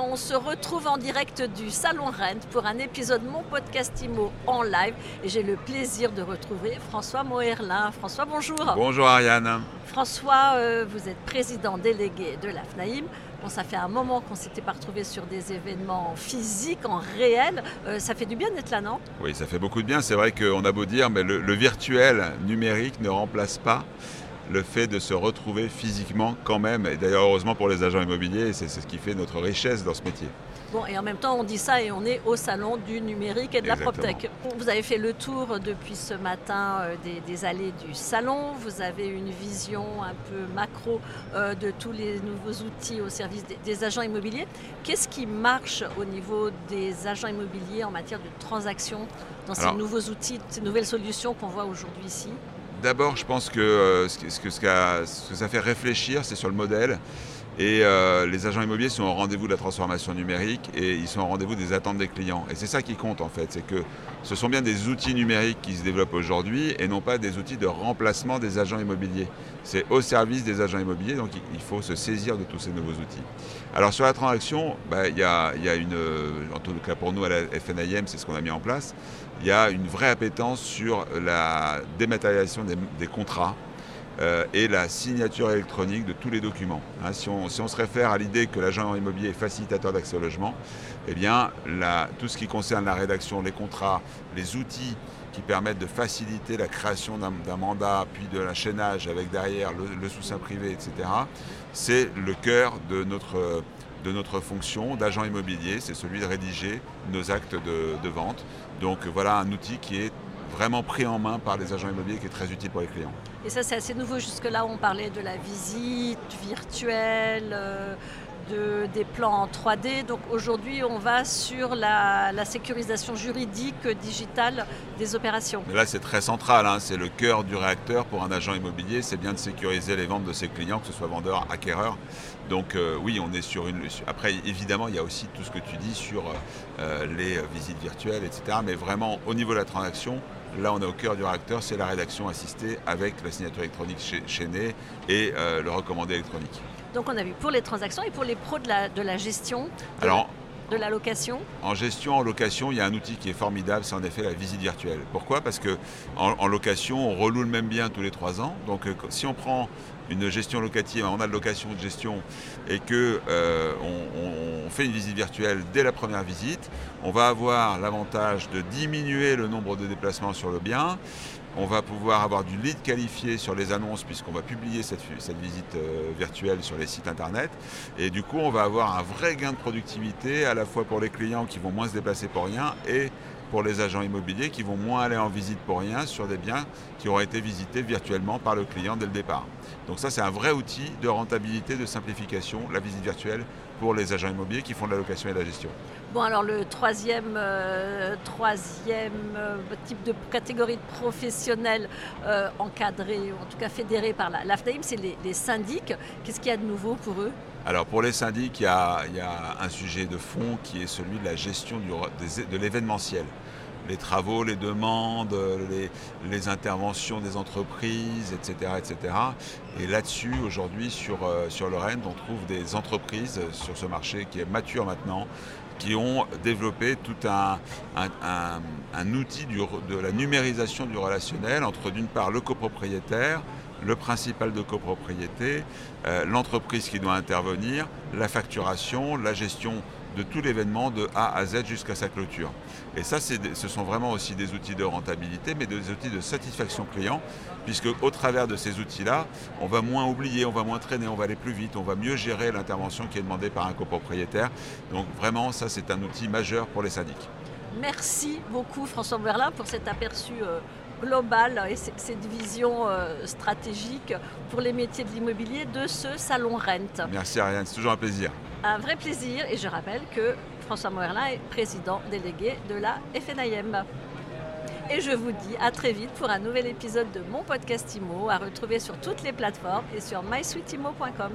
on se retrouve en direct du Salon Rent pour un épisode Mon Podcast Imo en live. Et j'ai le plaisir de retrouver François Moerlin. François, bonjour. Bonjour Ariane. François, euh, vous êtes président délégué de l'AFNAIM. Bon, ça fait un moment qu'on s'était pas retrouvé sur des événements physiques, en réel. Euh, ça fait du bien d'être là, non? Oui, ça fait beaucoup de bien. C'est vrai qu'on a beau dire, mais le, le virtuel numérique ne remplace pas le fait de se retrouver physiquement quand même. Et d'ailleurs, heureusement pour les agents immobiliers, c'est ce qui fait notre richesse dans ce métier. Bon, et en même temps, on dit ça et on est au salon du numérique et de la PropTech. Vous avez fait le tour depuis ce matin euh, des, des, allées du salon. Vous avez une vision un peu macro euh, de tous les nouveaux outils au service des, des agents immobiliers. Qu'est-ce qui marche au niveau des agents immobiliers en matière de transactions dans ces nouveaux outils, ces nouvelles solutions qu'on voit aujourd'hui ici? D'abord, je pense que euh, ce, que, ça fait réfléchir, c'est sur le modèle. Et euh, les agents immobiliers sont au rendez-vous de la transformation numérique et ils sont au rendez-vous des attentes des clients. Et c'est ça qui compte en fait, c'est que ce sont bien des outils numériques qui se développent aujourd'hui et non pas des outils de remplacement des agents immobiliers. C'est au service des agents immobiliers, donc il faut se saisir de tous ces nouveaux outils. Alors sur la transaction, bah, il y, a, une, en tout cas pour nous à la FNIM, c'est ce qu'on a mis en place, il y a une vraie appétence sur la dématérialisation des contrats euh, et la signature électronique de tous les documents. Hein, si, on, se réfère à l'idée que l'agent immobilier est facilitateur d'accès au logement, eh tout ce qui concerne la rédaction, les contrats, les outils qui permettent de faciliter la création d'un mandat, puis de l'enchaînage avec derrière le, soutien privé, etc., c'est le cœur de notre, de fonction d'agent immobilier, c'est celui de rédiger nos actes de vente. Donc voilà un outil qui est vraiment pris en main par les agents immobiliers qui est très utile pour les clients. Et ça c'est assez nouveau, jusque-là on parlait de la visite virtuelle, euh, de, des plans en 3D, donc aujourd'hui on va sur la, la, sécurisation juridique digitale des opérations. Mais là c'est très central, hein, c'est le cœur du réacteur pour un agent immobilier, c'est bien de sécuriser les ventes de ses clients, que ce soit vendeur, acquéreur. Donc euh, oui, on est sur une... Après, évidemment, il y a aussi tout ce que tu dis sur euh, les visites virtuelles, etc. Mais vraiment, au niveau de la transaction, là, on est au cœur du réacteur, c'est la rédaction assistée avec la signature électronique chaînée et euh, le recommandé électronique. Donc on a vu pour les transactions et pour les pros de la, de la gestion. De Alors, de la location En gestion, en location, il y a un outil qui est formidable, c'est en effet la visite virtuelle. Pourquoi? Parce que en, en, location, on reloue le même bien tous les trois ans. Donc euh, si on prend une gestion locative, on a de location de gestion et que euh, on, on, fait une visite virtuelle dès la première visite, on va avoir l'avantage de diminuer le nombre de déplacements sur le bien. On va pouvoir avoir du lead qualifié sur les annonces puisqu'on va publier cette, cette visite euh, virtuelle sur les sites internet. Et du coup, on va avoir un vrai gain de productivité à la fois pour les clients qui vont moins se déplacer pour rien et pour les agents immobiliers qui vont moins aller en visite pour rien sur des biens qui auront été visités virtuellement par le client dès le départ. Donc ça, c'est un vrai outil de rentabilité, de simplification, la visite virtuelle pour les agents immobiliers qui font de la location et de la gestion. Bon, alors le troisième, euh, troisième euh, type de catégorie de professionnels euh, encadrés, en tout cas fédérés par la l'AFNAIM, c'est les, les syndics. Qu'est-ce qu'il y a de nouveau pour eux? Alors pour les syndics, il y, a, il y, a, un sujet de fond qui est celui de la gestion du, de l'événementiel. Les travaux, les demandes, les, interventions des entreprises, etc. etc. Et là-dessus, aujourd'hui, sur, sur le on trouve des entreprises sur ce marché qui est mature maintenant, qui ont développé tout un, outil de la numérisation du relationnel entre d'une part le copropriétaire, le principal de copropriété, euh, l'entreprise qui doit intervenir, la facturation, la gestion de tout l'événement de A à Z jusqu'à sa clôture. Et ça, ce sont vraiment aussi des outils de rentabilité, mais des outils de satisfaction client, puisque au travers de ces outils-là, on va moins oublier, on va moins traîner, on va aller plus vite, on va mieux gérer l'intervention qui est demandée par un copropriétaire. Donc vraiment, ça, c'est un outil majeur pour les syndics. Merci beaucoup François Berlin pour cet aperçu euh, global et cette vision euh, stratégique pour les métiers de l'immobilier de ce salon Rent. Merci Ariane, c'est toujours un plaisir. Un vrai plaisir et je rappelle que François Moerlin est président délégué de la FNIM. Et je vous dis à très vite pour un nouvel épisode de mon podcast IMO à retrouver sur toutes les plateformes et sur mysweetimo.com.